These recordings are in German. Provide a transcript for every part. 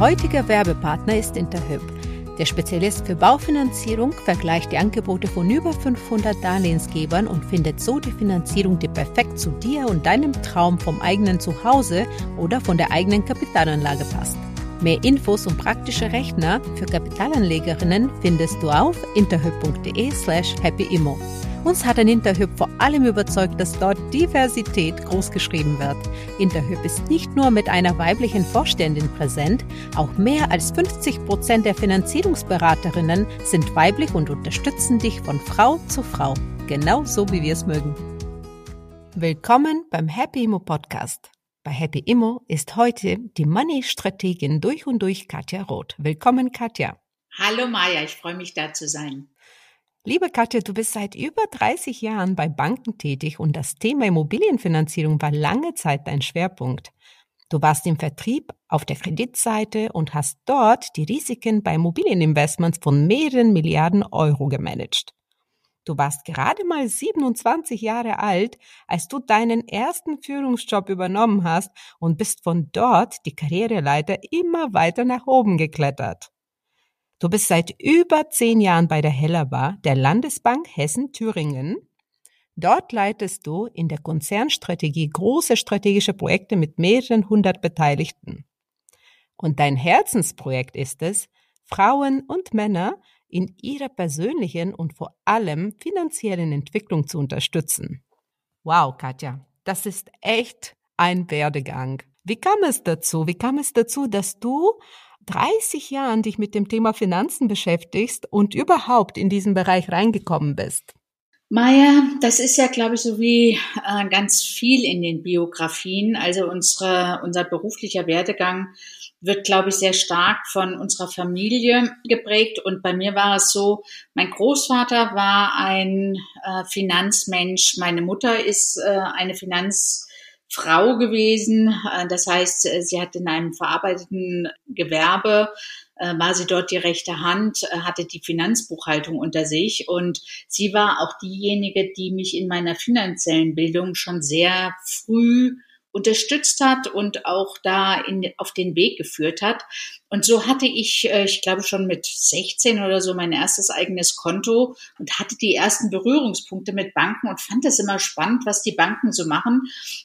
Heutiger Werbepartner ist Interhyp. Der Spezialist für Baufinanzierung vergleicht die Angebote von über 500 Darlehensgebern und findet so die Finanzierung, die perfekt zu dir und deinem Traum vom eigenen Zuhause oder von der eigenen Kapitalanlage passt. Mehr Infos und praktische Rechner für Kapitalanlegerinnen findest du auf interhyp.de slash happyimmo. Uns hat ein Interhyp vor allem überzeugt, dass dort Diversität großgeschrieben wird. Interhyp ist nicht nur mit einer weiblichen Vorständin präsent, auch mehr als 50 Prozent der Finanzierungsberaterinnen sind weiblich und unterstützen dich von Frau zu Frau. Genau so, wie wir es mögen. Willkommen beim Happy Immo Podcast. Bei Happy Immo ist heute die Money-Strategin durch und durch Katja Roth. Willkommen, Katja. Hallo Maja, ich freue mich da zu sein. Liebe Katja, du bist seit über 30 Jahren bei Banken tätig und das Thema Immobilienfinanzierung war lange Zeit dein Schwerpunkt. Du warst im Vertrieb auf der Kreditseite und hast dort die Risiken bei Immobilieninvestments von mehreren Milliarden Euro gemanagt. Du warst gerade mal 27 Jahre alt, als du deinen ersten Führungsjob übernommen hast und bist von dort die Karriereleiter immer weiter nach oben geklettert. Du bist seit über zehn Jahren bei der Hellerbar der Landesbank Hessen-Thüringen. Dort leitest du in der Konzernstrategie große strategische Projekte mit mehreren hundert Beteiligten. Und dein Herzensprojekt ist es, Frauen und Männer in ihrer persönlichen und vor allem finanziellen Entwicklung zu unterstützen. Wow, Katja, das ist echt ein Werdegang. Wie kam es dazu? Wie kam es dazu, dass du 30 Jahren dich mit dem Thema Finanzen beschäftigst und überhaupt in diesen Bereich reingekommen bist? Maja, das ist ja, glaube ich, so wie äh, ganz viel in den Biografien. Also unsere, unser beruflicher Werdegang wird, glaube ich, sehr stark von unserer Familie geprägt. Und bei mir war es so, mein Großvater war ein äh, Finanzmensch, meine Mutter ist äh, eine Finanz Frau gewesen. Äh, das heißt, äh, sie hat in einem verarbeiteten Gewerbe äh, war sie dort die rechte Hand, hatte die Finanzbuchhaltung unter sich und sie war auch diejenige, die mich in meiner finanziellen Bildung schon sehr früh unterstützt hat und auch da in, auf den Weg geführt hat. Und so hatte ich, äh, ich glaube schon mit 16 oder so mein erstes eigenes Konto und hatte die ersten Berührungspunkte mit Banken und fand es immer spannend, was die Banken so machen.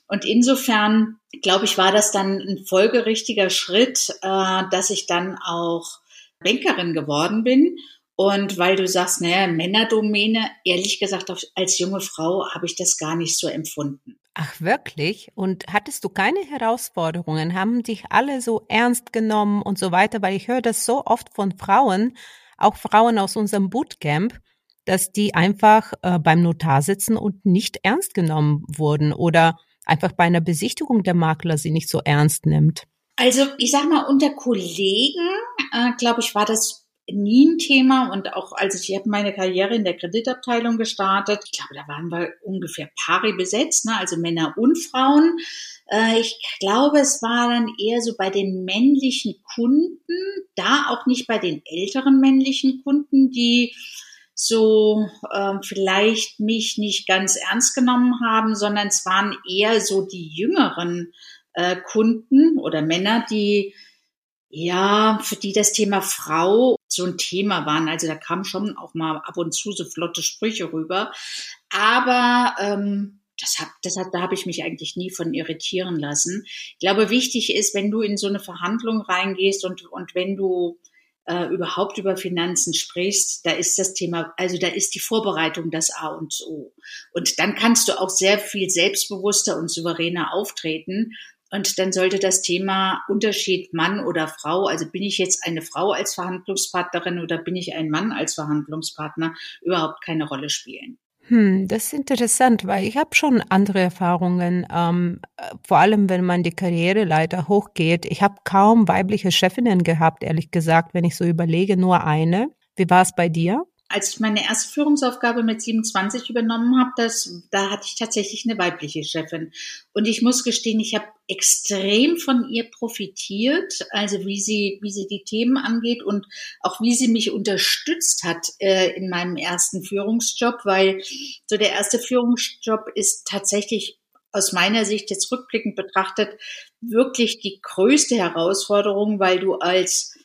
Und insofern, glaube ich, war das dann ein folgerichtiger Schritt, äh, dass ich dann auch Bankerin geworden bin. Und weil du sagst, naja, Männerdomäne, ehrlich gesagt, als junge Frau habe ich das gar nicht so empfunden. Ach wirklich? Und hattest du keine Herausforderungen? Haben dich alle so ernst genommen und so weiter? Weil ich höre das so oft von Frauen, auch Frauen aus unserem Bootcamp, dass die einfach äh, beim Notar sitzen und nicht ernst genommen wurden oder einfach bei einer Besichtigung der Makler sie nicht so ernst nimmt. Also ich sag mal, unter Kollegen, äh, glaube ich, war das nie ein Thema und auch als ich, ich habe meine Karriere in der Kreditabteilung gestartet, ich glaube, da waren wir ungefähr pari besetzt, ne? also Männer und Frauen. Äh, ich glaube, es war dann eher so bei den männlichen Kunden, da auch nicht bei den älteren männlichen Kunden, die so äh, vielleicht mich nicht ganz ernst genommen haben, sondern es waren eher so die jüngeren äh, Kunden oder Männer, die ja, für die das Thema Frau so ein Thema waren. Also da kamen schon auch mal ab und zu so flotte Sprüche rüber. Aber ähm, das hab, das hat, da habe ich mich eigentlich nie von irritieren lassen. Ich glaube, wichtig ist, wenn du in so eine Verhandlung reingehst und, und wenn du äh, überhaupt über Finanzen sprichst, da ist das Thema, also da ist die Vorbereitung das A und O. Und dann kannst du auch sehr viel selbstbewusster und souveräner auftreten, und dann sollte das Thema Unterschied Mann oder Frau, also bin ich jetzt eine Frau als Verhandlungspartnerin oder bin ich ein Mann als Verhandlungspartner, überhaupt keine Rolle spielen. Hm, das ist interessant, weil ich habe schon andere Erfahrungen, ähm, vor allem wenn man die Karriereleiter hochgeht. Ich habe kaum weibliche Chefinnen gehabt, ehrlich gesagt, wenn ich so überlege, nur eine. Wie war es bei dir? als ich meine erste Führungsaufgabe mit 27 übernommen habe, das, da hatte ich tatsächlich eine weibliche Chefin. Und ich muss gestehen, ich habe extrem von ihr profitiert, also wie sie, wie sie die Themen angeht und auch wie sie mich unterstützt hat äh, in meinem ersten Führungsjob, weil so der erste Führungsjob ist tatsächlich aus meiner Sicht jetzt rückblickend betrachtet wirklich die größte Herausforderung, weil du als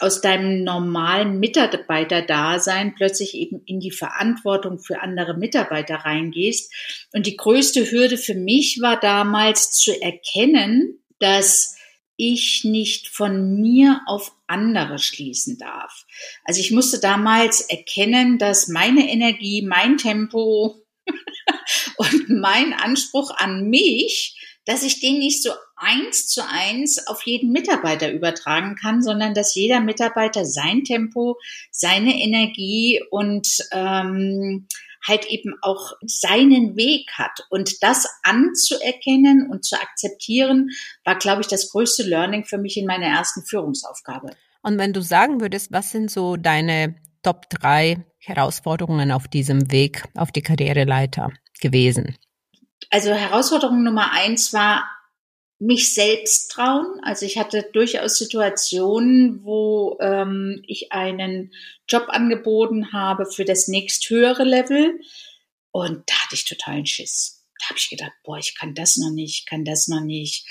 aus deinem normalen Mitarbeiterdasein plötzlich eben in die Verantwortung für andere Mitarbeiter reingehst. Und die größte Hürde für mich war damals zu erkennen, dass ich nicht von mir auf andere schließen darf. Also ich musste damals erkennen, dass meine Energie, mein Tempo und mein Anspruch an mich dass ich den nicht so eins zu eins auf jeden Mitarbeiter übertragen kann, sondern dass jeder Mitarbeiter sein Tempo, seine Energie und ähm, halt eben auch seinen Weg hat. Und das anzuerkennen und zu akzeptieren, war, glaube ich, das größte Learning für mich in meiner ersten Führungsaufgabe. Und wenn du sagen würdest, was sind so deine Top drei Herausforderungen auf diesem Weg auf die Karriereleiter gewesen? Also Herausforderung Nummer eins war mich selbst trauen. Also ich hatte durchaus Situationen, wo ähm, ich einen Job angeboten habe für das nächsthöhere Level und da hatte ich totalen Schiss. Da habe ich gedacht, boah, ich kann das noch nicht, kann das noch nicht.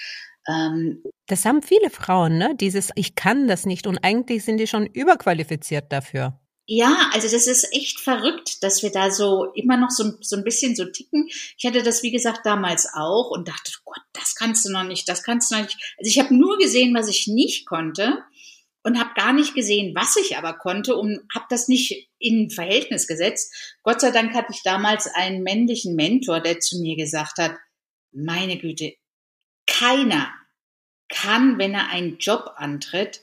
Ähm, das haben viele Frauen, ne? Dieses Ich kann das nicht und eigentlich sind die schon überqualifiziert dafür. Ja, also das ist echt verrückt, dass wir da so immer noch so, so ein bisschen so ticken. Ich hatte das, wie gesagt, damals auch und dachte, Gott, das kannst du noch nicht, das kannst du noch nicht. Also ich habe nur gesehen, was ich nicht konnte und habe gar nicht gesehen, was ich aber konnte und habe das nicht in Verhältnis gesetzt. Gott sei Dank hatte ich damals einen männlichen Mentor, der zu mir gesagt hat, meine Güte, keiner kann, wenn er einen Job antritt,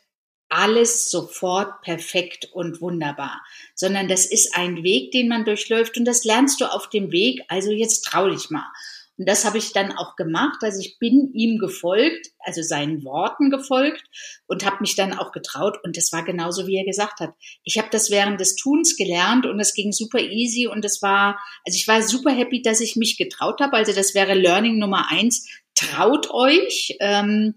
alles sofort perfekt und wunderbar, sondern das ist ein Weg, den man durchläuft und das lernst du auf dem Weg. Also jetzt trau dich mal. Und das habe ich dann auch gemacht. Also ich bin ihm gefolgt, also seinen Worten gefolgt und habe mich dann auch getraut. Und das war genauso, wie er gesagt hat. Ich habe das während des Tuns gelernt und es ging super easy und es war, also ich war super happy, dass ich mich getraut habe. Also das wäre Learning Nummer eins. Traut euch. Ähm,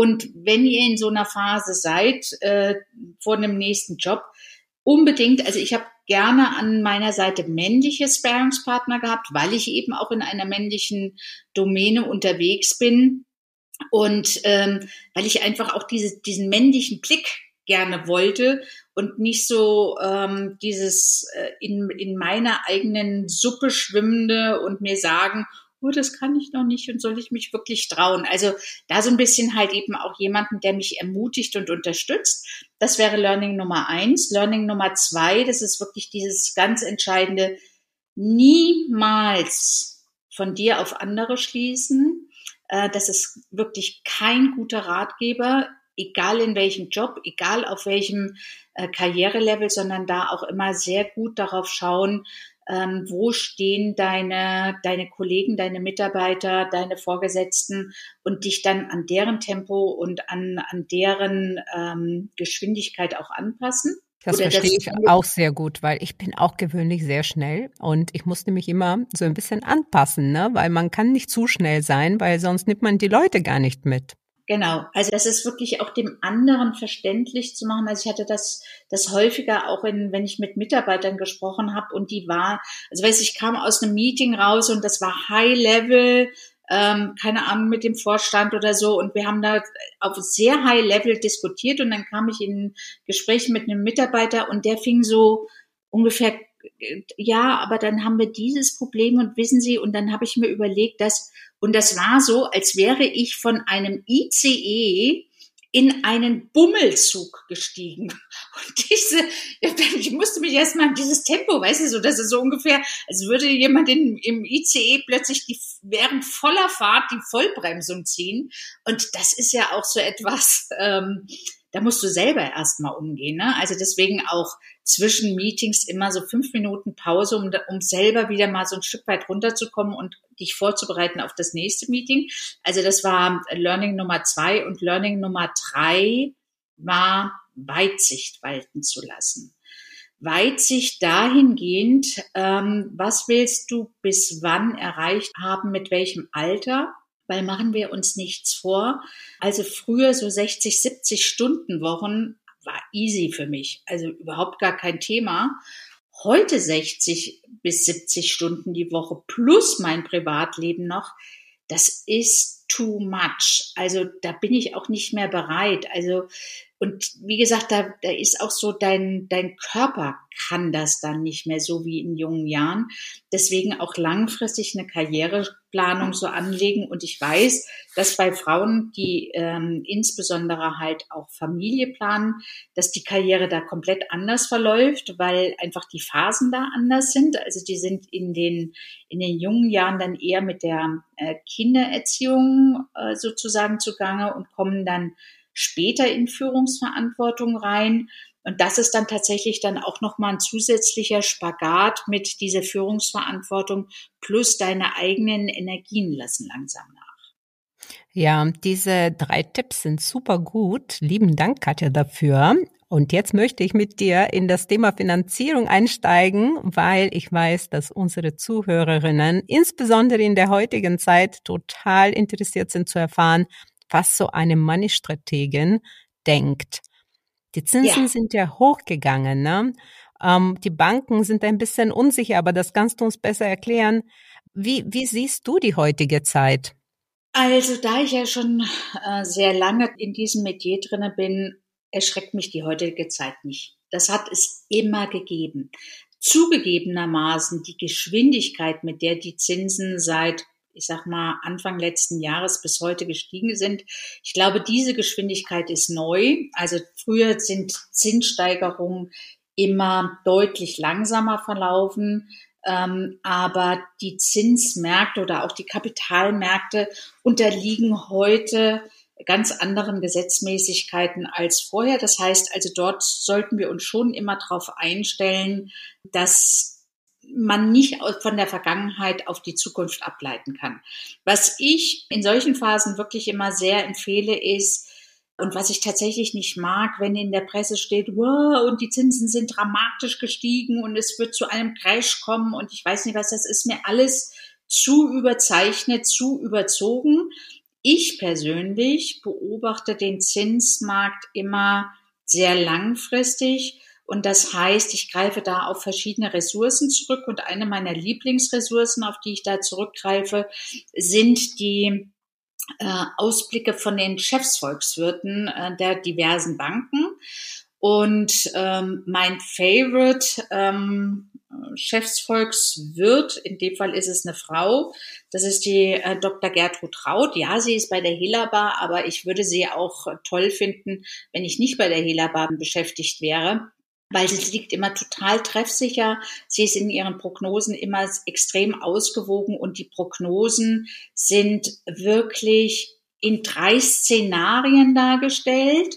und wenn ihr in so einer Phase seid, äh, vor einem nächsten Job, unbedingt, also ich habe gerne an meiner Seite männliche Sparingspartner gehabt, weil ich eben auch in einer männlichen Domäne unterwegs bin. Und ähm, weil ich einfach auch diese, diesen männlichen Blick gerne wollte und nicht so ähm, dieses äh, in, in meiner eigenen Suppe schwimmende und mir sagen, oh, das kann ich noch nicht und soll ich mich wirklich trauen? Also da so ein bisschen halt eben auch jemanden, der mich ermutigt und unterstützt. Das wäre Learning Nummer eins. Learning Nummer zwei, das ist wirklich dieses ganz entscheidende, niemals von dir auf andere schließen. Äh, das ist wirklich kein guter Ratgeber, egal in welchem Job, egal auf welchem äh, Karrierelevel, sondern da auch immer sehr gut darauf schauen, ähm, wo stehen deine, deine Kollegen, deine Mitarbeiter, deine Vorgesetzten und dich dann an deren Tempo und an, an deren ähm, Geschwindigkeit auch anpassen. Das Oder verstehe das ich auch sehr gut, weil ich bin auch gewöhnlich sehr schnell und ich musste mich immer so ein bisschen anpassen, ne? weil man kann nicht zu schnell sein, weil sonst nimmt man die Leute gar nicht mit. Genau, also das ist wirklich auch dem anderen verständlich zu machen. Also ich hatte das, das häufiger auch in, wenn ich mit Mitarbeitern gesprochen habe und die war, also weiß ich, kam aus einem Meeting raus und das war High Level, ähm, keine Ahnung, mit dem Vorstand oder so. Und wir haben da auf sehr High Level diskutiert und dann kam ich in Gespräch mit einem Mitarbeiter und der fing so ungefähr ja, aber dann haben wir dieses Problem und wissen Sie, und dann habe ich mir überlegt, dass und das war so, als wäre ich von einem ICE in einen Bummelzug gestiegen. Und diese, ich musste mich erstmal an dieses Tempo, weißt du, so, das ist so ungefähr, als würde jemand in, im ICE plötzlich die, während voller Fahrt die Vollbremsung ziehen. Und das ist ja auch so etwas, ähm, da musst du selber erstmal umgehen. Ne? Also deswegen auch zwischen Meetings immer so fünf Minuten Pause, um, um selber wieder mal so ein Stück weit runterzukommen und dich vorzubereiten auf das nächste Meeting. Also das war Learning Nummer zwei und Learning Nummer drei war Weitsicht walten zu lassen. Weitsicht dahingehend, ähm, was willst du bis wann erreicht haben, mit welchem Alter? Weil machen wir uns nichts vor. Also früher so 60, 70 Stunden Wochen war easy für mich, also überhaupt gar kein Thema. Heute 60 bis 70 Stunden die Woche plus mein Privatleben noch, das ist too much. Also da bin ich auch nicht mehr bereit. Also und wie gesagt, da, da ist auch so dein, dein Körper kann das dann nicht mehr so wie in jungen Jahren. Deswegen auch langfristig eine Karriereplanung so anlegen. Und ich weiß, dass bei Frauen, die ähm, insbesondere halt auch Familie planen, dass die Karriere da komplett anders verläuft, weil einfach die Phasen da anders sind. Also die sind in den, in den jungen Jahren dann eher mit der äh, Kindererziehung äh, sozusagen zugange und kommen dann später in Führungsverantwortung rein. Und das ist dann tatsächlich dann auch nochmal ein zusätzlicher Spagat mit dieser Führungsverantwortung plus deine eigenen Energien lassen langsam nach. Ja, diese drei Tipps sind super gut. Lieben Dank, Katja, dafür. Und jetzt möchte ich mit dir in das Thema Finanzierung einsteigen, weil ich weiß, dass unsere Zuhörerinnen insbesondere in der heutigen Zeit total interessiert sind zu erfahren, was so eine Money-Strategin denkt. Die Zinsen ja. sind ja hochgegangen. Ne? Ähm, die Banken sind ein bisschen unsicher, aber das kannst du uns besser erklären. Wie, wie siehst du die heutige Zeit? Also da ich ja schon äh, sehr lange in diesem Metier drinne bin, erschreckt mich die heutige Zeit nicht. Das hat es immer gegeben. Zugegebenermaßen die Geschwindigkeit, mit der die Zinsen seit ich sag mal, Anfang letzten Jahres bis heute gestiegen sind. Ich glaube, diese Geschwindigkeit ist neu. Also früher sind Zinssteigerungen immer deutlich langsamer verlaufen. Ähm, aber die Zinsmärkte oder auch die Kapitalmärkte unterliegen heute ganz anderen Gesetzmäßigkeiten als vorher. Das heißt also, dort sollten wir uns schon immer darauf einstellen, dass man nicht von der Vergangenheit auf die Zukunft ableiten kann. Was ich in solchen Phasen wirklich immer sehr empfehle, ist, und was ich tatsächlich nicht mag, wenn in der Presse steht, wow, und die Zinsen sind dramatisch gestiegen und es wird zu einem Crash kommen und ich weiß nicht was, das ist mir alles zu überzeichnet, zu überzogen. Ich persönlich beobachte den Zinsmarkt immer sehr langfristig und das heißt, ich greife da auf verschiedene Ressourcen zurück. Und eine meiner Lieblingsressourcen, auf die ich da zurückgreife, sind die äh, Ausblicke von den Chefsvolkswirten äh, der diversen Banken. Und ähm, mein Favorite ähm, Chefsvolkswirt, in dem Fall ist es eine Frau, das ist die äh, Dr. Gertrud Raut. Ja, sie ist bei der Helaba, aber ich würde sie auch toll finden, wenn ich nicht bei der Helaba beschäftigt wäre weil sie liegt immer total treffsicher. Sie ist in ihren Prognosen immer extrem ausgewogen und die Prognosen sind wirklich in drei Szenarien dargestellt.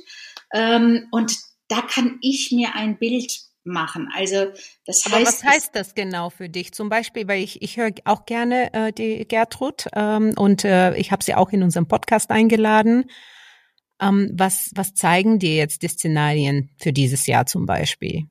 Ähm, und da kann ich mir ein Bild machen. Also das heißt. Aber was heißt das genau für dich? Zum Beispiel, weil ich, ich höre auch gerne äh, die Gertrud ähm, und äh, ich habe sie auch in unserem Podcast eingeladen. Ähm, was, was zeigen dir jetzt die Szenarien für dieses Jahr zum Beispiel?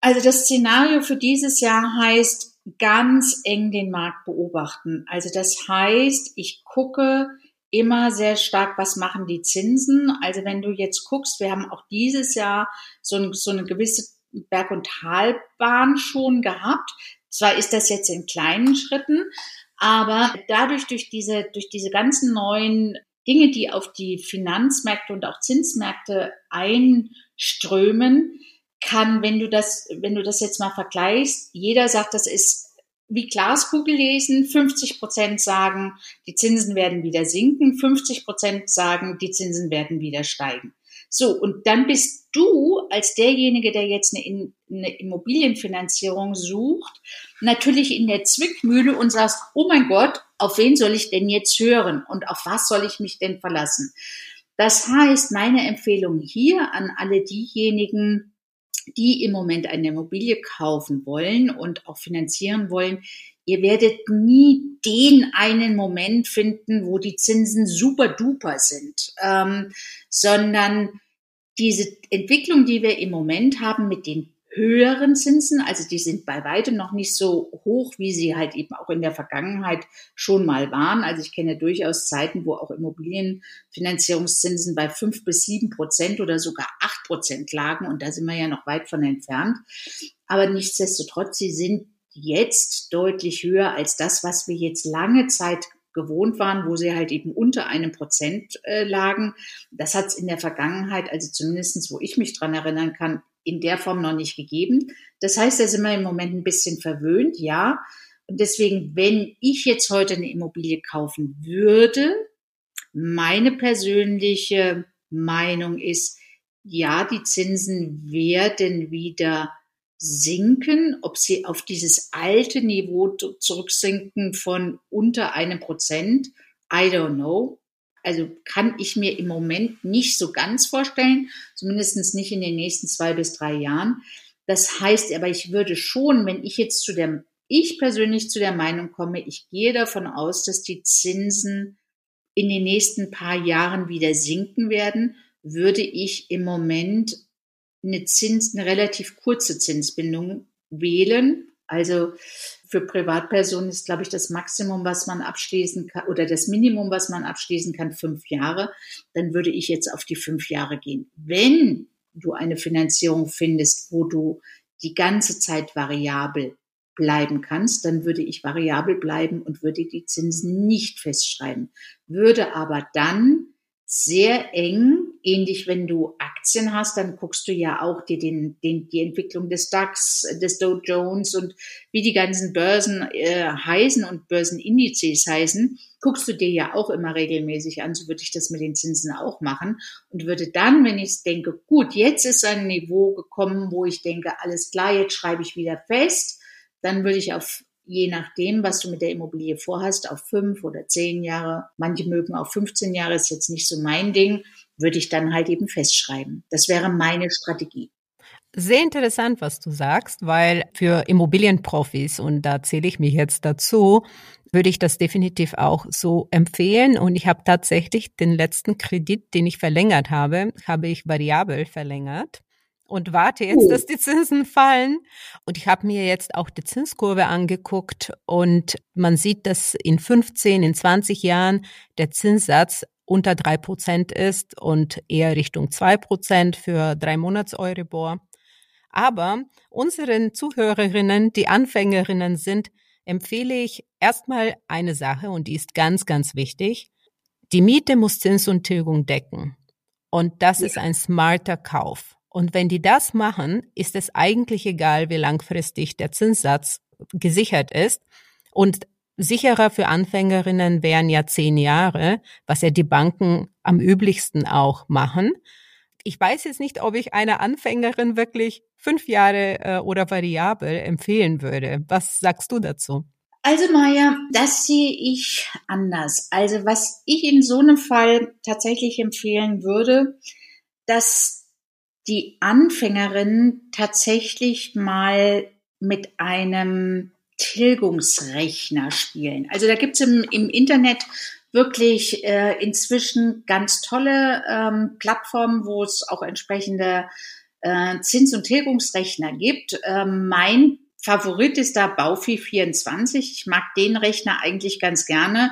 Also das Szenario für dieses Jahr heißt ganz eng den Markt beobachten. Also das heißt, ich gucke immer sehr stark, was machen die Zinsen. Also wenn du jetzt guckst, wir haben auch dieses Jahr so, ein, so eine gewisse Berg- und Talbahn schon gehabt. Zwar ist das jetzt in kleinen Schritten, aber dadurch durch diese, durch diese ganzen neuen Dinge, die auf die Finanzmärkte und auch Zinsmärkte einströmen, kann, wenn du das, wenn du das jetzt mal vergleichst, jeder sagt, das ist wie Glaskugel lesen. 50 Prozent sagen, die Zinsen werden wieder sinken. 50 Prozent sagen, die Zinsen werden wieder steigen. So, und dann bist du als derjenige, der jetzt eine, eine Immobilienfinanzierung sucht, natürlich in der Zwickmühle und sagst, oh mein Gott, auf wen soll ich denn jetzt hören und auf was soll ich mich denn verlassen? Das heißt, meine Empfehlung hier an alle diejenigen, die im Moment eine Immobilie kaufen wollen und auch finanzieren wollen, ihr werdet nie den einen Moment finden, wo die Zinsen super duper sind, ähm, sondern diese Entwicklung, die wir im Moment haben mit den höheren Zinsen, also die sind bei weitem noch nicht so hoch, wie sie halt eben auch in der Vergangenheit schon mal waren. Also ich kenne durchaus Zeiten, wo auch Immobilienfinanzierungszinsen bei fünf bis sieben Prozent oder sogar acht Prozent lagen und da sind wir ja noch weit von entfernt. Aber nichtsdestotrotz, sie sind jetzt deutlich höher als das, was wir jetzt lange Zeit gewohnt waren, wo sie halt eben unter einem Prozent äh, lagen. Das hat es in der Vergangenheit, also zumindestens, wo ich mich dran erinnern kann, in der Form noch nicht gegeben. Das heißt, da sind wir im Moment ein bisschen verwöhnt, ja. Und deswegen, wenn ich jetzt heute eine Immobilie kaufen würde, meine persönliche Meinung ist, ja, die Zinsen werden wieder sinken, ob sie auf dieses alte Niveau zurücksinken von unter einem Prozent, I don't know. Also kann ich mir im Moment nicht so ganz vorstellen, zumindest nicht in den nächsten zwei bis drei Jahren. Das heißt aber, ich würde schon, wenn ich jetzt zu der, ich persönlich zu der Meinung komme, ich gehe davon aus, dass die Zinsen in den nächsten paar Jahren wieder sinken werden, würde ich im Moment eine Zins, eine relativ kurze Zinsbindung wählen. Also für Privatpersonen ist, glaube ich, das Maximum, was man abschließen kann, oder das Minimum, was man abschließen kann, fünf Jahre. Dann würde ich jetzt auf die fünf Jahre gehen. Wenn du eine Finanzierung findest, wo du die ganze Zeit variabel bleiben kannst, dann würde ich variabel bleiben und würde die Zinsen nicht festschreiben. Würde aber dann sehr eng ähnlich, wenn du Aktien hast, dann guckst du ja auch dir den, den, die Entwicklung des DAX, des Dow Jones und wie die ganzen Börsen äh, heißen und Börsenindizes heißen, guckst du dir ja auch immer regelmäßig an. So würde ich das mit den Zinsen auch machen und würde dann, wenn ich denke, gut, jetzt ist ein Niveau gekommen, wo ich denke, alles klar, jetzt schreibe ich wieder fest, dann würde ich auf je nachdem, was du mit der Immobilie vorhast, auf fünf oder zehn Jahre. Manche mögen auch 15 Jahre, ist jetzt nicht so mein Ding würde ich dann halt eben festschreiben. Das wäre meine Strategie. Sehr interessant, was du sagst, weil für Immobilienprofis, und da zähle ich mich jetzt dazu, würde ich das definitiv auch so empfehlen. Und ich habe tatsächlich den letzten Kredit, den ich verlängert habe, habe ich variabel verlängert und warte jetzt, oh. dass die Zinsen fallen. Und ich habe mir jetzt auch die Zinskurve angeguckt und man sieht, dass in 15, in 20 Jahren der Zinssatz unter drei Prozent ist und eher Richtung zwei Prozent für drei Monats Euribor. Aber unseren Zuhörerinnen, die Anfängerinnen sind, empfehle ich erstmal eine Sache und die ist ganz, ganz wichtig. Die Miete muss Zins und Tilgung decken. Und das ja. ist ein smarter Kauf. Und wenn die das machen, ist es eigentlich egal, wie langfristig der Zinssatz gesichert ist. Und Sicherer für Anfängerinnen wären ja zehn Jahre, was ja die Banken am üblichsten auch machen. Ich weiß jetzt nicht, ob ich einer Anfängerin wirklich fünf Jahre äh, oder variabel empfehlen würde. Was sagst du dazu? Also Maja, das sehe ich anders. Also was ich in so einem Fall tatsächlich empfehlen würde, dass die Anfängerin tatsächlich mal mit einem Tilgungsrechner spielen. Also da gibt's im, im Internet wirklich äh, inzwischen ganz tolle ähm, Plattformen, wo es auch entsprechende äh, Zins- und Tilgungsrechner gibt. Ähm, mein Favorit ist da Baufi 24. Ich mag den Rechner eigentlich ganz gerne,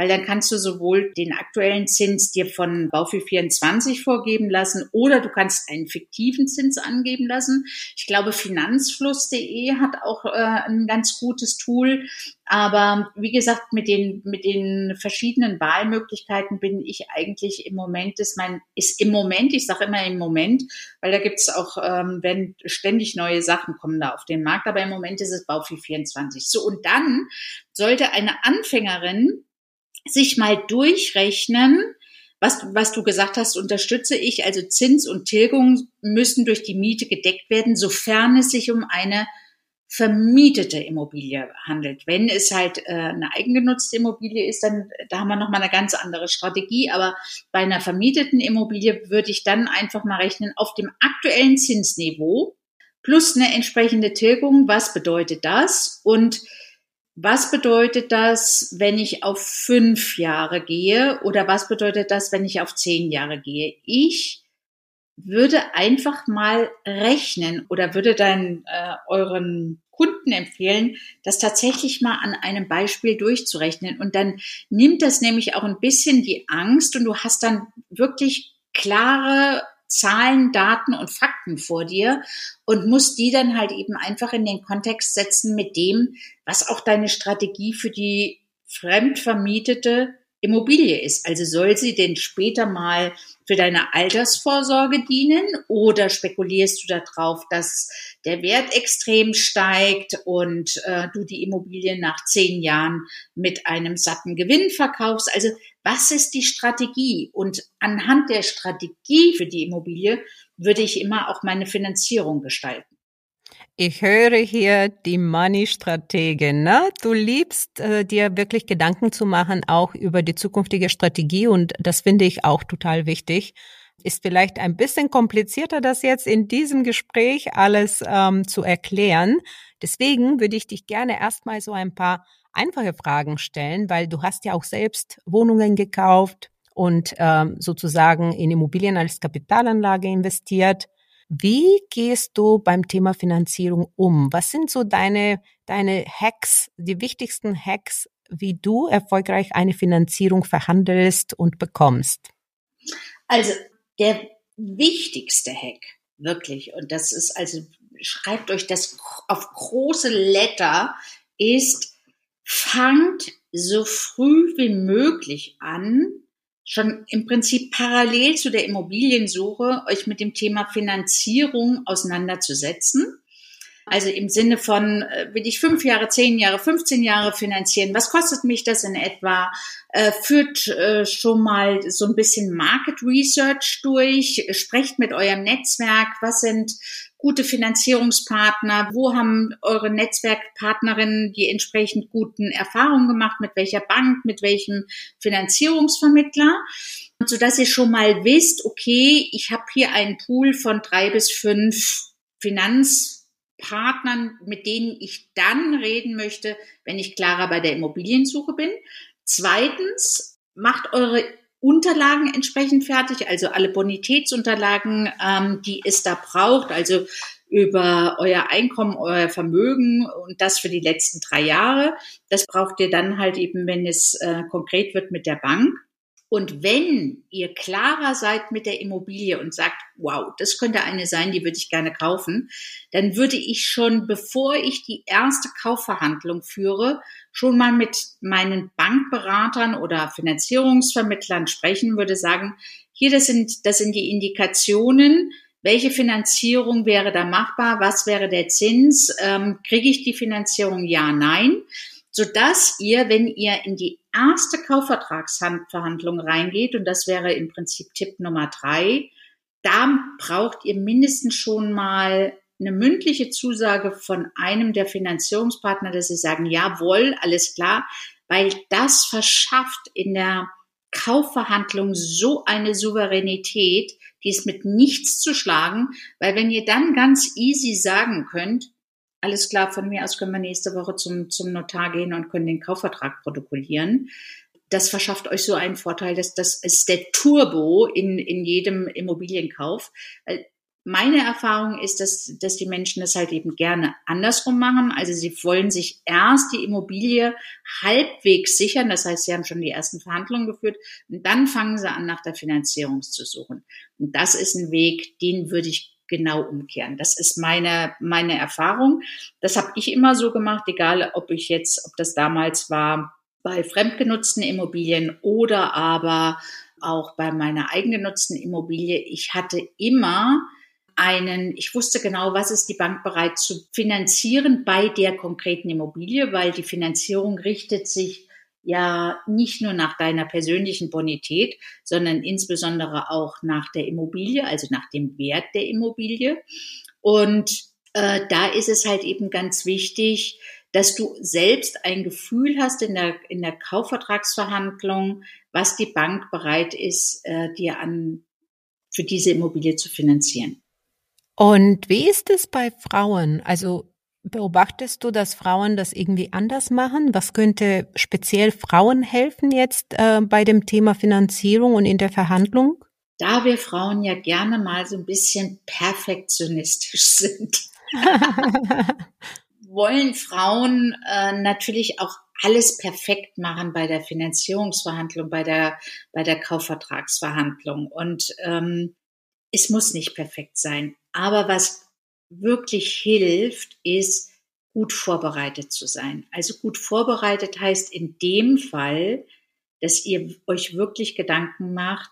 weil dann kannst du sowohl den aktuellen Zins dir von Baufi 24 vorgeben lassen oder du kannst einen fiktiven Zins angeben lassen. Ich glaube, Finanzfluss.de hat auch äh, ein ganz gutes Tool. Aber wie gesagt, mit den, mit den verschiedenen Wahlmöglichkeiten bin ich eigentlich im Moment, ist mein, ist im Moment, ich sage immer im Moment, weil da gibt es auch, ähm, wenn ständig neue Sachen kommen da auf den Markt, aber im Moment ist es Baufi 24. So, und dann sollte eine Anfängerin sich mal durchrechnen, was, was du gesagt hast, unterstütze ich. Also Zins und Tilgung müssen durch die Miete gedeckt werden, sofern es sich um eine vermietete Immobilie handelt. Wenn es halt äh, eine eigengenutzte Immobilie ist, dann da haben wir noch mal eine ganz andere Strategie. Aber bei einer vermieteten Immobilie würde ich dann einfach mal rechnen auf dem aktuellen Zinsniveau plus eine entsprechende Tilgung. Was bedeutet das? Und was bedeutet das, wenn ich auf fünf Jahre gehe oder was bedeutet das, wenn ich auf zehn Jahre gehe? Ich würde einfach mal rechnen oder würde dann äh, euren Kunden empfehlen, das tatsächlich mal an einem Beispiel durchzurechnen. Und dann nimmt das nämlich auch ein bisschen die Angst und du hast dann wirklich klare Zahlen, Daten und Fakten vor dir und musst die dann halt eben einfach in den Kontext setzen mit dem, was auch deine Strategie für die fremdvermietete Immobilie ist. Also soll sie denn später mal für deine Altersvorsorge dienen oder spekulierst du darauf, dass der Wert extrem steigt und äh, du die Immobilie nach zehn Jahren mit einem satten Gewinn verkaufst? Also was ist die Strategie? Und anhand der Strategie für die Immobilie würde ich immer auch meine Finanzierung gestalten. Ich höre hier die Money-Strategin. Ne? Du liebst äh, dir wirklich Gedanken zu machen, auch über die zukünftige Strategie und das finde ich auch total wichtig. Ist vielleicht ein bisschen komplizierter, das jetzt in diesem Gespräch alles ähm, zu erklären. Deswegen würde ich dich gerne erstmal so ein paar einfache Fragen stellen, weil du hast ja auch selbst Wohnungen gekauft und ähm, sozusagen in Immobilien als Kapitalanlage investiert. Wie gehst du beim Thema Finanzierung um? Was sind so deine, deine Hacks, die wichtigsten Hacks, wie du erfolgreich eine Finanzierung verhandelst und bekommst? Also der wichtigste Hack, wirklich, und das ist also, schreibt euch das auf große Letter, ist, fangt so früh wie möglich an, schon im Prinzip parallel zu der Immobiliensuche euch mit dem Thema Finanzierung auseinanderzusetzen. Also im Sinne von, äh, will ich fünf Jahre, zehn Jahre, 15 Jahre finanzieren? Was kostet mich das in etwa? Äh, führt äh, schon mal so ein bisschen Market Research durch, sprecht mit eurem Netzwerk. Was sind gute Finanzierungspartner? Wo haben eure Netzwerkpartnerinnen die entsprechend guten Erfahrungen gemacht? Mit welcher Bank? Mit welchem Finanzierungsvermittler? So dass ihr schon mal wisst, okay, ich habe hier einen Pool von drei bis fünf Finanzpartnern, mit denen ich dann reden möchte, wenn ich klarer bei der Immobiliensuche bin. Zweitens, macht eure Unterlagen entsprechend fertig, also alle Bonitätsunterlagen, ähm, die es da braucht, also über euer Einkommen, euer Vermögen und das für die letzten drei Jahre. Das braucht ihr dann halt eben, wenn es äh, konkret wird mit der Bank. Und wenn ihr klarer seid mit der Immobilie und sagt, wow, das könnte eine sein, die würde ich gerne kaufen, dann würde ich schon, bevor ich die erste Kaufverhandlung führe, schon mal mit meinen Bankberatern oder Finanzierungsvermittlern sprechen, würde sagen, hier, das sind, das sind die Indikationen, welche Finanzierung wäre da machbar, was wäre der Zins, ähm, kriege ich die Finanzierung, ja, nein so dass ihr, wenn ihr in die erste Kaufvertragsverhandlung reingeht, und das wäre im Prinzip Tipp Nummer drei, da braucht ihr mindestens schon mal eine mündliche Zusage von einem der Finanzierungspartner, dass sie sagen, jawohl, alles klar, weil das verschafft in der Kaufverhandlung so eine Souveränität, die ist mit nichts zu schlagen, weil wenn ihr dann ganz easy sagen könnt, alles klar, von mir aus können wir nächste Woche zum, zum Notar gehen und können den Kaufvertrag protokollieren. Das verschafft euch so einen Vorteil, dass das ist der Turbo in, in jedem Immobilienkauf. Meine Erfahrung ist, dass, dass die Menschen das halt eben gerne andersrum machen. Also sie wollen sich erst die Immobilie halbwegs sichern. Das heißt, sie haben schon die ersten Verhandlungen geführt und dann fangen sie an, nach der Finanzierung zu suchen. Und das ist ein Weg, den würde ich genau umkehren. Das ist meine, meine Erfahrung. Das habe ich immer so gemacht, egal ob ich jetzt, ob das damals war bei fremdgenutzten Immobilien oder aber auch bei meiner eigengenutzten Immobilie. Ich hatte immer einen, ich wusste genau, was ist die Bank bereit zu finanzieren bei der konkreten Immobilie, weil die Finanzierung richtet sich ja nicht nur nach deiner persönlichen Bonität, sondern insbesondere auch nach der Immobilie, also nach dem Wert der Immobilie. Und äh, da ist es halt eben ganz wichtig, dass du selbst ein Gefühl hast in der, in der Kaufvertragsverhandlung, was die Bank bereit ist, äh, dir an, für diese Immobilie zu finanzieren. Und wie ist es bei Frauen? Also Beobachtest du, dass Frauen das irgendwie anders machen? Was könnte speziell Frauen helfen jetzt äh, bei dem Thema Finanzierung und in der Verhandlung? Da wir Frauen ja gerne mal so ein bisschen perfektionistisch sind, wollen Frauen äh, natürlich auch alles perfekt machen bei der Finanzierungsverhandlung, bei der, bei der Kaufvertragsverhandlung. Und ähm, es muss nicht perfekt sein. Aber was wirklich hilft, ist gut vorbereitet zu sein. Also gut vorbereitet heißt in dem Fall, dass ihr euch wirklich Gedanken macht,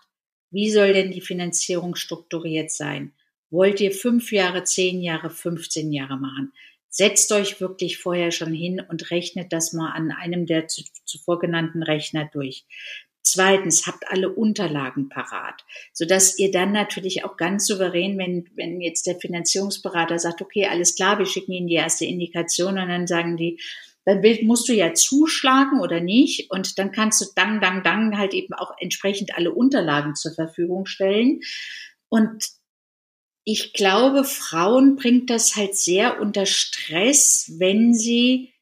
wie soll denn die Finanzierung strukturiert sein? Wollt ihr fünf Jahre, zehn Jahre, 15 Jahre machen? Setzt euch wirklich vorher schon hin und rechnet das mal an einem der zuvor genannten Rechner durch. Zweitens, habt alle Unterlagen parat, sodass ihr dann natürlich auch ganz souverän, wenn, wenn jetzt der Finanzierungsberater sagt, okay, alles klar, wir schicken Ihnen die erste Indikation und dann sagen die, dann musst du ja zuschlagen oder nicht und dann kannst du dann, dann, dann halt eben auch entsprechend alle Unterlagen zur Verfügung stellen. Und ich glaube, Frauen bringt das halt sehr unter Stress, wenn sie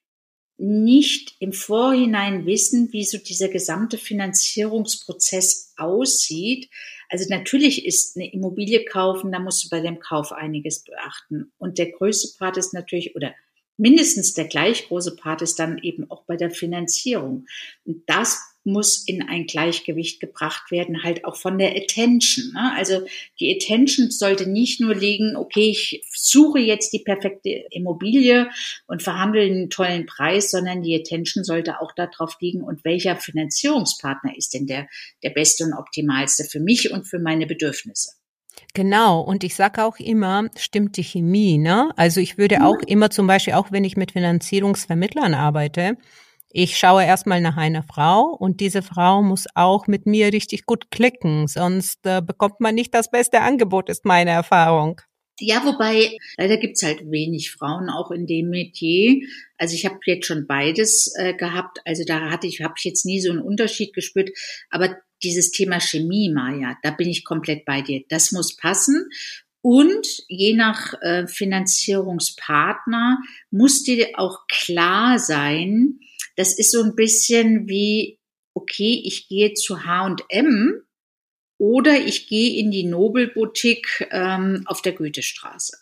nicht im Vorhinein wissen, wie so dieser gesamte Finanzierungsprozess aussieht. Also natürlich ist eine Immobilie kaufen, da musst du bei dem Kauf einiges beachten. Und der größte Part ist natürlich, oder mindestens der gleich große Part ist dann eben auch bei der Finanzierung. Und das muss in ein Gleichgewicht gebracht werden, halt auch von der Attention. Ne? Also die Attention sollte nicht nur liegen, okay, ich suche jetzt die perfekte Immobilie und verhandle einen tollen Preis, sondern die Attention sollte auch darauf liegen, und welcher Finanzierungspartner ist denn der, der beste und optimalste für mich und für meine Bedürfnisse. Genau, und ich sage auch immer, stimmt die Chemie, ne? Also ich würde auch immer zum Beispiel, auch wenn ich mit Finanzierungsvermittlern arbeite, ich schaue erstmal nach einer Frau und diese Frau muss auch mit mir richtig gut klicken, sonst äh, bekommt man nicht das beste Angebot, ist meine Erfahrung. Ja, wobei, leider gibt's halt wenig Frauen auch in dem Metier. Also ich habe jetzt schon beides äh, gehabt. Also da hatte ich, habe ich jetzt nie so einen Unterschied gespürt. Aber dieses Thema Chemie, Maja, da bin ich komplett bei dir. Das muss passen. Und je nach äh, Finanzierungspartner muss dir auch klar sein, das ist so ein bisschen wie, okay, ich gehe zu H&M oder ich gehe in die Nobelboutique ähm, auf der Goethestraße.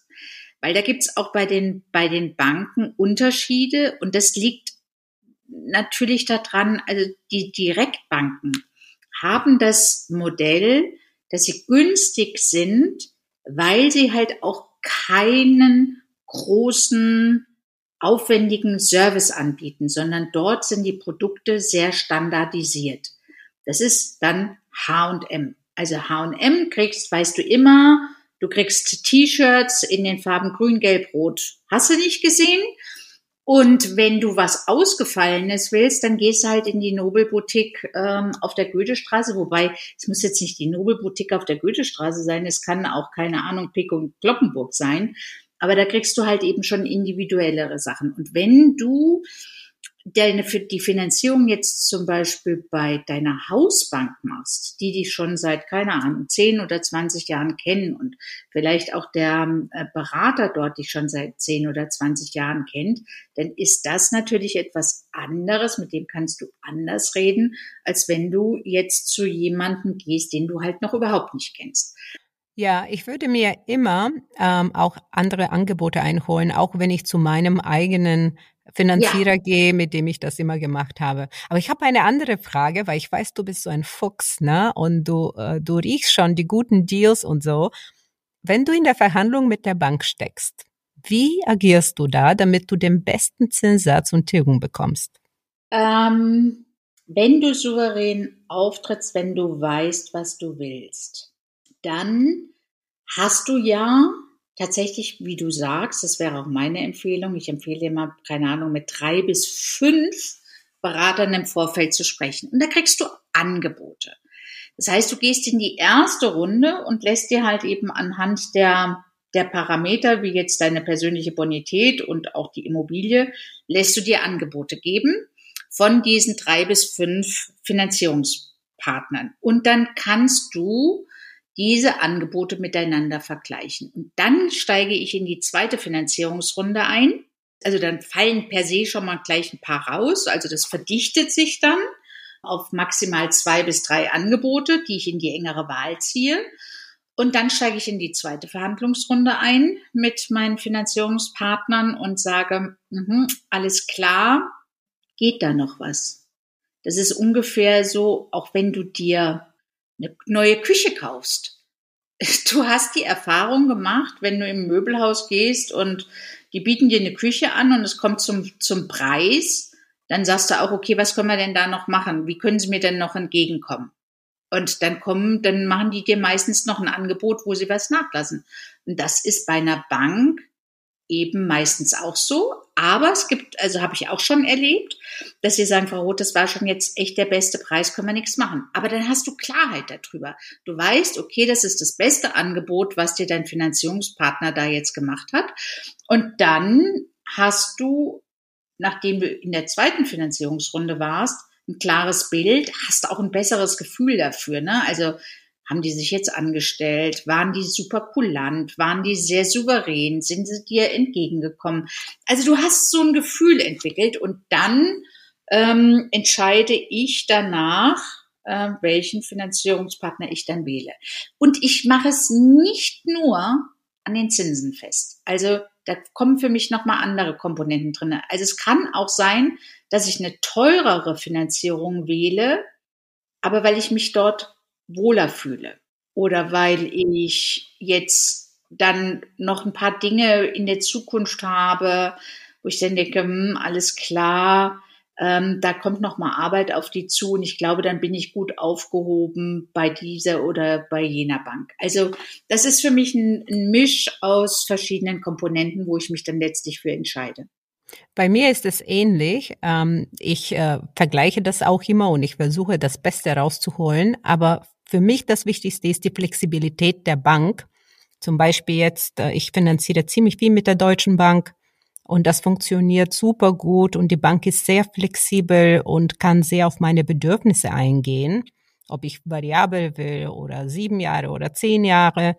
Weil da gibt's auch bei den, bei den Banken Unterschiede und das liegt natürlich daran, also die Direktbanken haben das Modell, dass sie günstig sind, weil sie halt auch keinen großen, aufwendigen Service anbieten, sondern dort sind die Produkte sehr standardisiert. Das ist dann H&M. Also H&M kriegst, weißt du immer, du kriegst T-Shirts in den Farben grün, gelb, rot. Hast du nicht gesehen? Und wenn du was Ausgefallenes willst, dann gehst du halt in die Nobelboutique ähm, auf der Goethestraße. Wobei, es muss jetzt nicht die Nobelboutique auf der Goethestraße sein. Es kann auch, keine Ahnung, Pick und Glockenburg sein. Aber da kriegst du halt eben schon individuellere Sachen. Und wenn du deine, die Finanzierung jetzt zum Beispiel bei deiner Hausbank machst, die dich schon seit, keine Ahnung, 10 oder 20 Jahren kennen und vielleicht auch der äh, Berater dort dich schon seit 10 oder 20 Jahren kennt, dann ist das natürlich etwas anderes, mit dem kannst du anders reden, als wenn du jetzt zu jemandem gehst, den du halt noch überhaupt nicht kennst. Ja, ich würde mir immer ähm, auch andere Angebote einholen, auch wenn ich zu meinem eigenen Finanzierer ja. gehe, mit dem ich das immer gemacht habe. Aber ich habe eine andere Frage, weil ich weiß, du bist so ein Fuchs, ne? Und du, äh, du riechst schon die guten Deals und so. Wenn du in der Verhandlung mit der Bank steckst, wie agierst du da, damit du den besten Zinssatz und Tilgung bekommst? Ähm, wenn du souverän auftrittst, wenn du weißt, was du willst, dann hast du ja tatsächlich, wie du sagst, das wäre auch meine Empfehlung. Ich empfehle immer, keine Ahnung, mit drei bis fünf Beratern im Vorfeld zu sprechen. Und da kriegst du Angebote. Das heißt, du gehst in die erste Runde und lässt dir halt eben anhand der, der Parameter, wie jetzt deine persönliche Bonität und auch die Immobilie, lässt du dir Angebote geben von diesen drei bis fünf Finanzierungspartnern. Und dann kannst du diese Angebote miteinander vergleichen. Und dann steige ich in die zweite Finanzierungsrunde ein. Also dann fallen per se schon mal gleich ein paar raus. Also das verdichtet sich dann auf maximal zwei bis drei Angebote, die ich in die engere Wahl ziehe. Und dann steige ich in die zweite Verhandlungsrunde ein mit meinen Finanzierungspartnern und sage, mh, alles klar, geht da noch was? Das ist ungefähr so, auch wenn du dir eine neue Küche kaufst. Du hast die Erfahrung gemacht, wenn du im Möbelhaus gehst und die bieten dir eine Küche an und es kommt zum, zum Preis, dann sagst du auch, okay, was können wir denn da noch machen? Wie können sie mir denn noch entgegenkommen? Und dann kommen, dann machen die dir meistens noch ein Angebot, wo sie was nachlassen. Und das ist bei einer Bank eben meistens auch so. Aber es gibt, also habe ich auch schon erlebt, dass sie sagen, Frau Roth, das war schon jetzt echt der beste Preis, können wir nichts machen. Aber dann hast du Klarheit darüber. Du weißt, okay, das ist das beste Angebot, was dir dein Finanzierungspartner da jetzt gemacht hat. Und dann hast du, nachdem du in der zweiten Finanzierungsrunde warst, ein klares Bild, hast auch ein besseres Gefühl dafür. Ne? Also haben die sich jetzt angestellt? Waren die super kulant? Waren die sehr souverän? Sind sie dir entgegengekommen? Also du hast so ein Gefühl entwickelt und dann ähm, entscheide ich danach, äh, welchen Finanzierungspartner ich dann wähle. Und ich mache es nicht nur an den Zinsen fest. Also da kommen für mich nochmal andere Komponenten drin. Also es kann auch sein, dass ich eine teurere Finanzierung wähle, aber weil ich mich dort wohler fühle oder weil ich jetzt dann noch ein paar Dinge in der Zukunft habe, wo ich dann denke, hm, alles klar, ähm, da kommt noch mal Arbeit auf die zu und ich glaube, dann bin ich gut aufgehoben bei dieser oder bei jener Bank. Also das ist für mich ein, ein Misch aus verschiedenen Komponenten, wo ich mich dann letztlich für entscheide. Bei mir ist es ähnlich. Ähm, ich äh, vergleiche das auch immer und ich versuche das Beste rauszuholen. Aber für mich das Wichtigste ist die Flexibilität der Bank. Zum Beispiel jetzt, äh, ich finanziere ziemlich viel mit der Deutschen Bank und das funktioniert super gut und die Bank ist sehr flexibel und kann sehr auf meine Bedürfnisse eingehen, ob ich variabel will oder sieben Jahre oder zehn Jahre.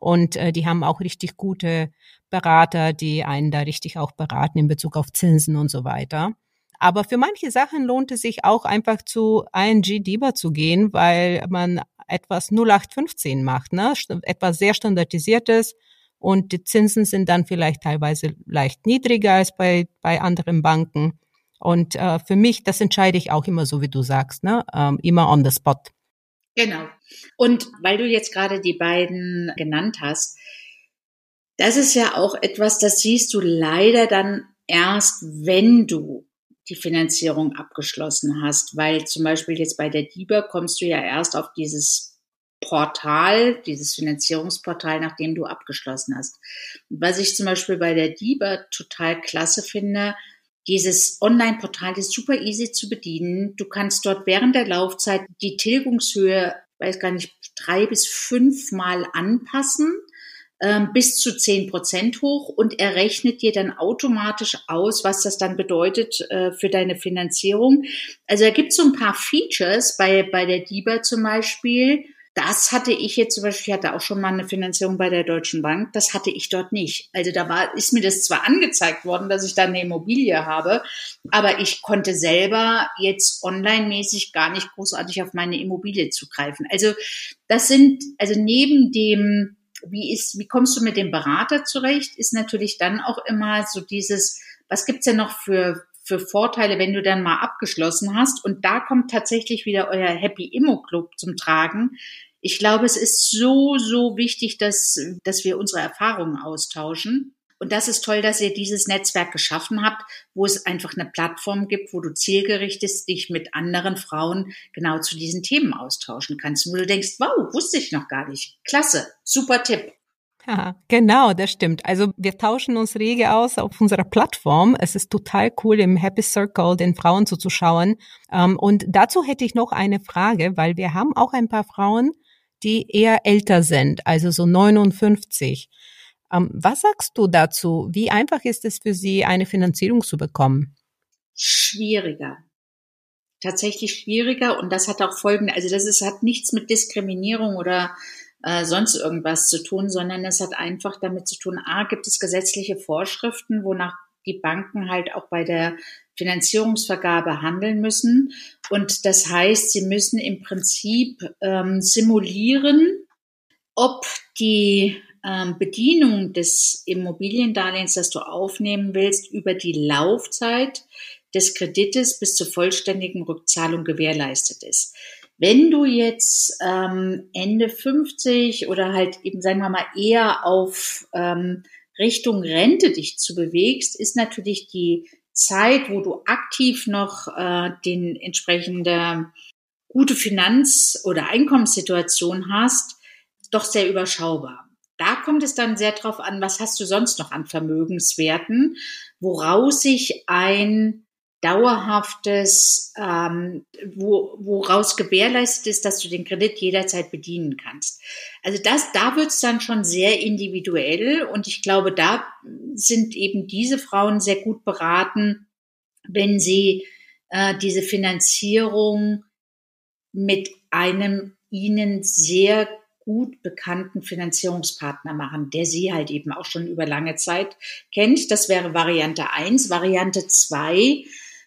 Und äh, die haben auch richtig gute Berater, die einen da richtig auch beraten in Bezug auf Zinsen und so weiter. Aber für manche Sachen lohnt es sich auch einfach zu ING DIBA zu gehen, weil man etwas 0815 macht, ne? etwas sehr standardisiertes und die Zinsen sind dann vielleicht teilweise leicht niedriger als bei, bei anderen Banken. Und äh, für mich, das entscheide ich auch immer so, wie du sagst, ne? Ähm, immer on the spot. Genau. Und weil du jetzt gerade die beiden genannt hast, das ist ja auch etwas, das siehst du leider dann erst, wenn du die Finanzierung abgeschlossen hast, weil zum Beispiel jetzt bei der DIBA kommst du ja erst auf dieses Portal, dieses Finanzierungsportal, nachdem du abgeschlossen hast. was ich zum Beispiel bei der DIBA total klasse finde, dieses Online-Portal ist super easy zu bedienen. Du kannst dort während der Laufzeit die Tilgungshöhe, weiß gar nicht, drei bis fünfmal anpassen bis zu zehn Prozent hoch und er rechnet dir dann automatisch aus, was das dann bedeutet äh, für deine Finanzierung. Also da gibt es so ein paar Features bei, bei der DIBA zum Beispiel. Das hatte ich jetzt zum Beispiel, ich hatte auch schon mal eine Finanzierung bei der Deutschen Bank, das hatte ich dort nicht. Also da war, ist mir das zwar angezeigt worden, dass ich da eine Immobilie habe, aber ich konnte selber jetzt online-mäßig gar nicht großartig auf meine Immobilie zugreifen. Also das sind, also neben dem wie ist, wie kommst du mit dem Berater zurecht, ist natürlich dann auch immer so dieses, was gibt's denn noch für, für Vorteile, wenn du dann mal abgeschlossen hast? Und da kommt tatsächlich wieder euer Happy Immo Club zum Tragen. Ich glaube, es ist so, so wichtig, dass, dass wir unsere Erfahrungen austauschen. Und das ist toll, dass ihr dieses Netzwerk geschaffen habt, wo es einfach eine Plattform gibt, wo du zielgerichtet dich mit anderen Frauen genau zu diesen Themen austauschen kannst. Wo du denkst, wow, wusste ich noch gar nicht. Klasse, super Tipp. Ja, genau, das stimmt. Also wir tauschen uns rege aus auf unserer Plattform. Es ist total cool, im Happy Circle den Frauen zuzuschauen. Ähm, und dazu hätte ich noch eine Frage, weil wir haben auch ein paar Frauen, die eher älter sind, also so 59. Ähm, was sagst du dazu? Wie einfach ist es für Sie, eine Finanzierung zu bekommen? Schwieriger. Tatsächlich schwieriger und das hat auch folgende, also das ist, hat nichts mit Diskriminierung oder äh, sonst irgendwas zu tun, sondern es hat einfach damit zu tun, a, gibt es gesetzliche Vorschriften, wonach die Banken halt auch bei der Finanzierungsvergabe handeln müssen. Und das heißt, sie müssen im Prinzip ähm, simulieren, ob die ähm, Bedienung des Immobiliendarlehens, das du aufnehmen willst, über die Laufzeit des Kredites bis zur vollständigen Rückzahlung gewährleistet ist. Wenn du jetzt ähm, Ende 50 oder halt eben, sagen wir mal, eher auf ähm, Richtung Rente dich zu bewegst, ist natürlich die Zeit, wo du aktiv noch äh, den entsprechende gute Finanz- oder Einkommenssituation hast, doch sehr überschaubar. Da kommt es dann sehr drauf an, was hast du sonst noch an Vermögenswerten, woraus sich ein dauerhaftes, ähm, wo, woraus gewährleistet ist, dass du den Kredit jederzeit bedienen kannst. Also das, da wird's dann schon sehr individuell und ich glaube, da sind eben diese Frauen sehr gut beraten, wenn sie äh, diese Finanzierung mit einem ihnen sehr gut bekannten Finanzierungspartner machen, der sie halt eben auch schon über lange Zeit kennt. Das wäre Variante eins. Variante zwei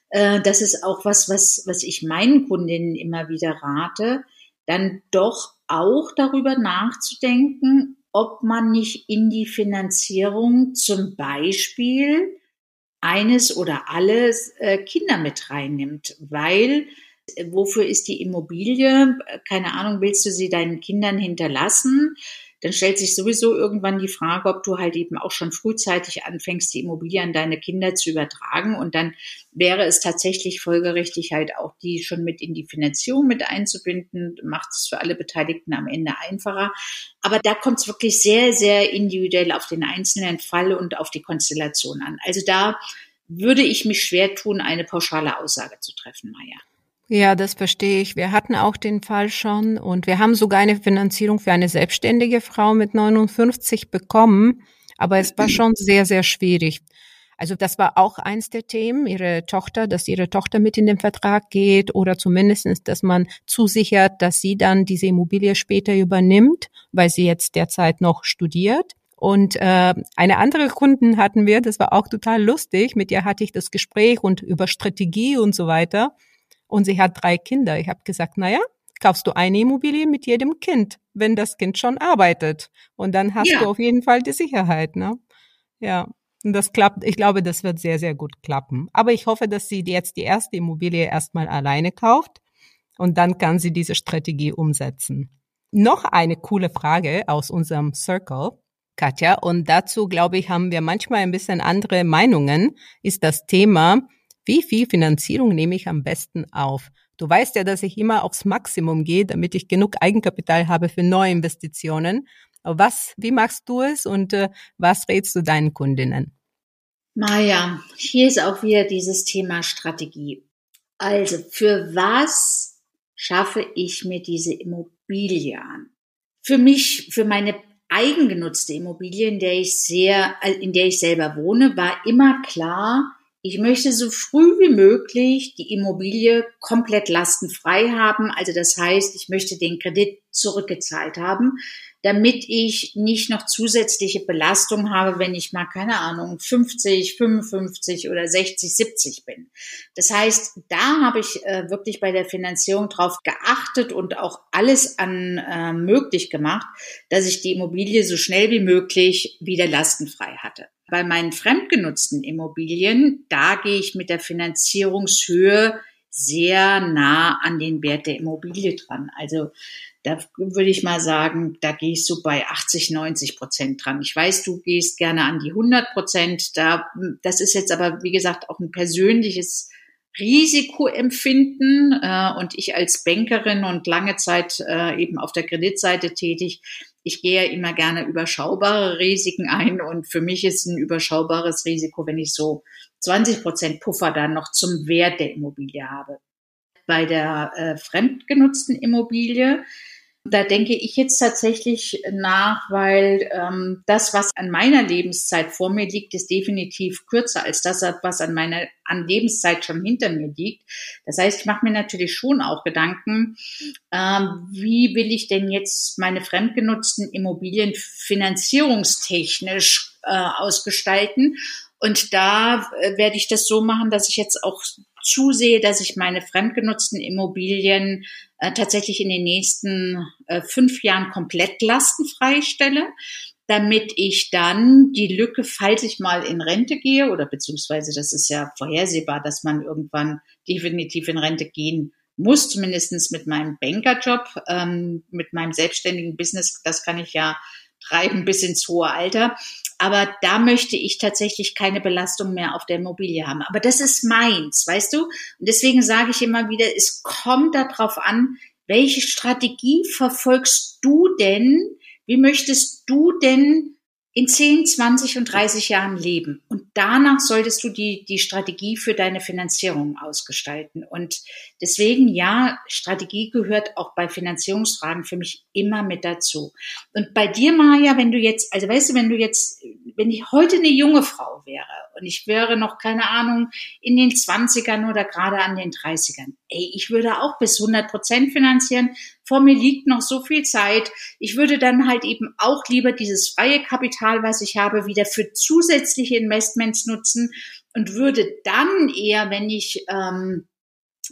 äh, das ist auch was, was, was ich meinen Kundinnen immer wieder rate, dann doch auch darüber nachzudenken, ob man nicht in die Finanzierung zum Beispiel eines oder alles äh, Kinder mit reinnimmt, weil wofür ist die Immobilie? Keine Ahnung, willst du sie deinen Kindern hinterlassen? dann stellt sich sowieso irgendwann die Frage, ob du halt eben auch schon frühzeitig anfängst, die Immobilie an deine Kinder zu übertragen. Und dann wäre es tatsächlich folgerichtig halt auch die schon mit in die Finanzierung mit einzubinden, macht es für alle Beteiligten am Ende einfacher. Aber da kommt es wirklich sehr, sehr individuell auf den einzelnen Fall und auf die Konstellation an. Also da würde ich mich schwer tun, eine pauschale Aussage zu treffen, Maja. Ja, das verstehe ich. Wir hatten auch den Fall schon und wir haben sogar eine Finanzierung für eine selbstständige Frau mit 59 bekommen, aber es war schon sehr, sehr schwierig. Also das war auch eins der Themen, ihre Tochter, dass ihre Tochter mit in den Vertrag geht oder zumindestens, dass man zusichert, dass sie dann diese Immobilie später übernimmt, weil sie jetzt derzeit noch studiert. Und äh, eine andere Kunden hatten wir, das war auch total lustig, mit ihr hatte ich das Gespräch und über Strategie und so weiter und sie hat drei Kinder. Ich habe gesagt, naja, kaufst du eine Immobilie mit jedem Kind, wenn das Kind schon arbeitet. Und dann hast ja. du auf jeden Fall die Sicherheit, ne? Ja. Und das klappt, ich glaube, das wird sehr, sehr gut klappen. Aber ich hoffe, dass sie jetzt die erste Immobilie erstmal alleine kauft und dann kann sie diese Strategie umsetzen. Noch eine coole Frage aus unserem Circle, Katja, und dazu, glaube ich, haben wir manchmal ein bisschen andere Meinungen, ist das Thema, wie viel Finanzierung nehme ich am besten auf? Du weißt ja, dass ich immer aufs Maximum gehe, damit ich genug Eigenkapital habe für neue Investitionen. Was, wie machst du es und äh, was rätst du deinen Kundinnen? Maja, hier ist auch wieder dieses Thema Strategie. Also, für was schaffe ich mir diese Immobilie an? Für mich, für meine eigengenutzte Immobilie, in der ich sehr, äh, in der ich selber wohne, war immer klar, ich möchte so früh wie möglich die Immobilie komplett lastenfrei haben. Also das heißt, ich möchte den Kredit zurückgezahlt haben damit ich nicht noch zusätzliche Belastung habe, wenn ich mal, keine Ahnung, 50, 55 oder 60, 70 bin. Das heißt, da habe ich äh, wirklich bei der Finanzierung drauf geachtet und auch alles an äh, möglich gemacht, dass ich die Immobilie so schnell wie möglich wieder lastenfrei hatte. Bei meinen fremdgenutzten Immobilien, da gehe ich mit der Finanzierungshöhe sehr nah an den Wert der Immobilie dran. Also da würde ich mal sagen, da gehe ich so bei 80, 90 Prozent dran. Ich weiß, du gehst gerne an die 100 Prozent. Da, das ist jetzt aber, wie gesagt, auch ein persönliches Risikoempfinden. Äh, und ich als Bankerin und lange Zeit äh, eben auf der Kreditseite tätig, ich gehe ja immer gerne überschaubare Risiken ein. Und für mich ist ein überschaubares Risiko, wenn ich so 20 Prozent Puffer dann noch zum Wert der Immobilie habe. Bei der äh, fremdgenutzten Immobilie da denke ich jetzt tatsächlich nach, weil ähm, das, was an meiner Lebenszeit vor mir liegt, ist definitiv kürzer als das, was an meiner an Lebenszeit schon hinter mir liegt. Das heißt, ich mache mir natürlich schon auch Gedanken, ähm, wie will ich denn jetzt meine fremdgenutzten Immobilien finanzierungstechnisch äh, ausgestalten? Und da äh, werde ich das so machen, dass ich jetzt auch zusehe, dass ich meine fremdgenutzten Immobilien äh, tatsächlich in den nächsten äh, fünf Jahren komplett lastenfrei stelle, damit ich dann die Lücke, falls ich mal in Rente gehe, oder beziehungsweise das ist ja vorhersehbar, dass man irgendwann definitiv in Rente gehen muss, zumindestens mit meinem Bankerjob, ähm, mit meinem selbstständigen Business, das kann ich ja treiben bis ins hohe Alter. Aber da möchte ich tatsächlich keine Belastung mehr auf der Immobilie haben. Aber das ist meins, weißt du? Und deswegen sage ich immer wieder, es kommt darauf an, welche Strategie verfolgst du denn? Wie möchtest du denn in 10, 20 und 30 Jahren leben. Und danach solltest du die, die Strategie für deine Finanzierung ausgestalten. Und deswegen, ja, Strategie gehört auch bei Finanzierungsfragen für mich immer mit dazu. Und bei dir, Maja, wenn du jetzt, also weißt du, wenn du jetzt, wenn ich heute eine junge Frau wäre und ich wäre noch, keine Ahnung, in den 20ern oder gerade an den 30ern, ey, ich würde auch bis 100 Prozent finanzieren, vor mir liegt noch so viel Zeit. Ich würde dann halt eben auch lieber dieses freie Kapital, was ich habe, wieder für zusätzliche Investments nutzen und würde dann eher, wenn ich ähm,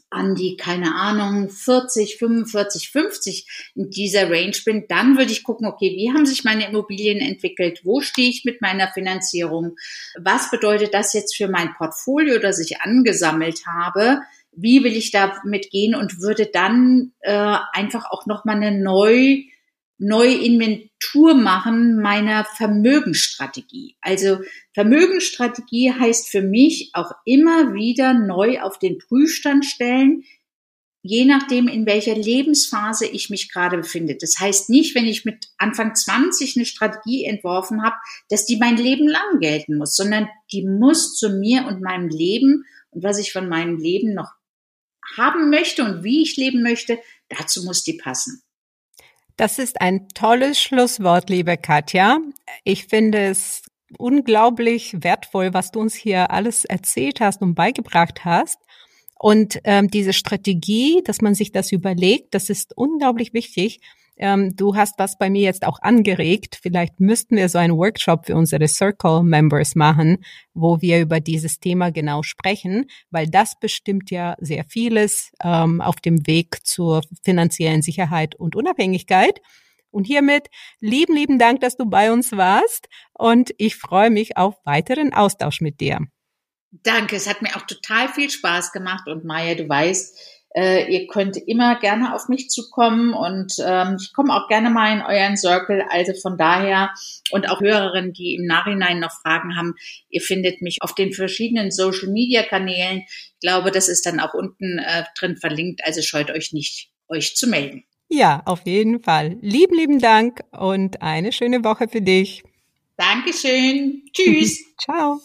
an die, keine Ahnung, 40, 45, 50 in dieser Range bin, dann würde ich gucken, okay, wie haben sich meine Immobilien entwickelt? Wo stehe ich mit meiner Finanzierung? Was bedeutet das jetzt für mein Portfolio, das ich angesammelt habe? wie will ich damit gehen und würde dann äh, einfach auch nochmal eine neu, neue Inventur machen meiner Vermögensstrategie. Also Vermögensstrategie heißt für mich auch immer wieder neu auf den Prüfstand stellen, je nachdem, in welcher Lebensphase ich mich gerade befinde. Das heißt nicht, wenn ich mit Anfang 20 eine Strategie entworfen habe, dass die mein Leben lang gelten muss, sondern die muss zu mir und meinem Leben und was ich von meinem Leben noch haben möchte und wie ich leben möchte, dazu muss die passen. Das ist ein tolles Schlusswort, liebe Katja. Ich finde es unglaublich wertvoll, was du uns hier alles erzählt hast und beigebracht hast. Und ähm, diese Strategie, dass man sich das überlegt, das ist unglaublich wichtig. Ähm, du hast was bei mir jetzt auch angeregt. Vielleicht müssten wir so einen Workshop für unsere Circle-Members machen, wo wir über dieses Thema genau sprechen, weil das bestimmt ja sehr vieles ähm, auf dem Weg zur finanziellen Sicherheit und Unabhängigkeit. Und hiermit lieben, lieben Dank, dass du bei uns warst und ich freue mich auf weiteren Austausch mit dir. Danke, es hat mir auch total viel Spaß gemacht und Maya, du weißt, äh, ihr könnt immer gerne auf mich zukommen und ähm, ich komme auch gerne mal in euren Circle. Also von daher und auch Hörerinnen, die im Nachhinein noch Fragen haben, ihr findet mich auf den verschiedenen Social Media Kanälen. Ich glaube, das ist dann auch unten äh, drin verlinkt. Also scheut euch nicht, euch zu melden. Ja, auf jeden Fall. Lieben, lieben Dank und eine schöne Woche für dich. Dankeschön. Tschüss. Ciao.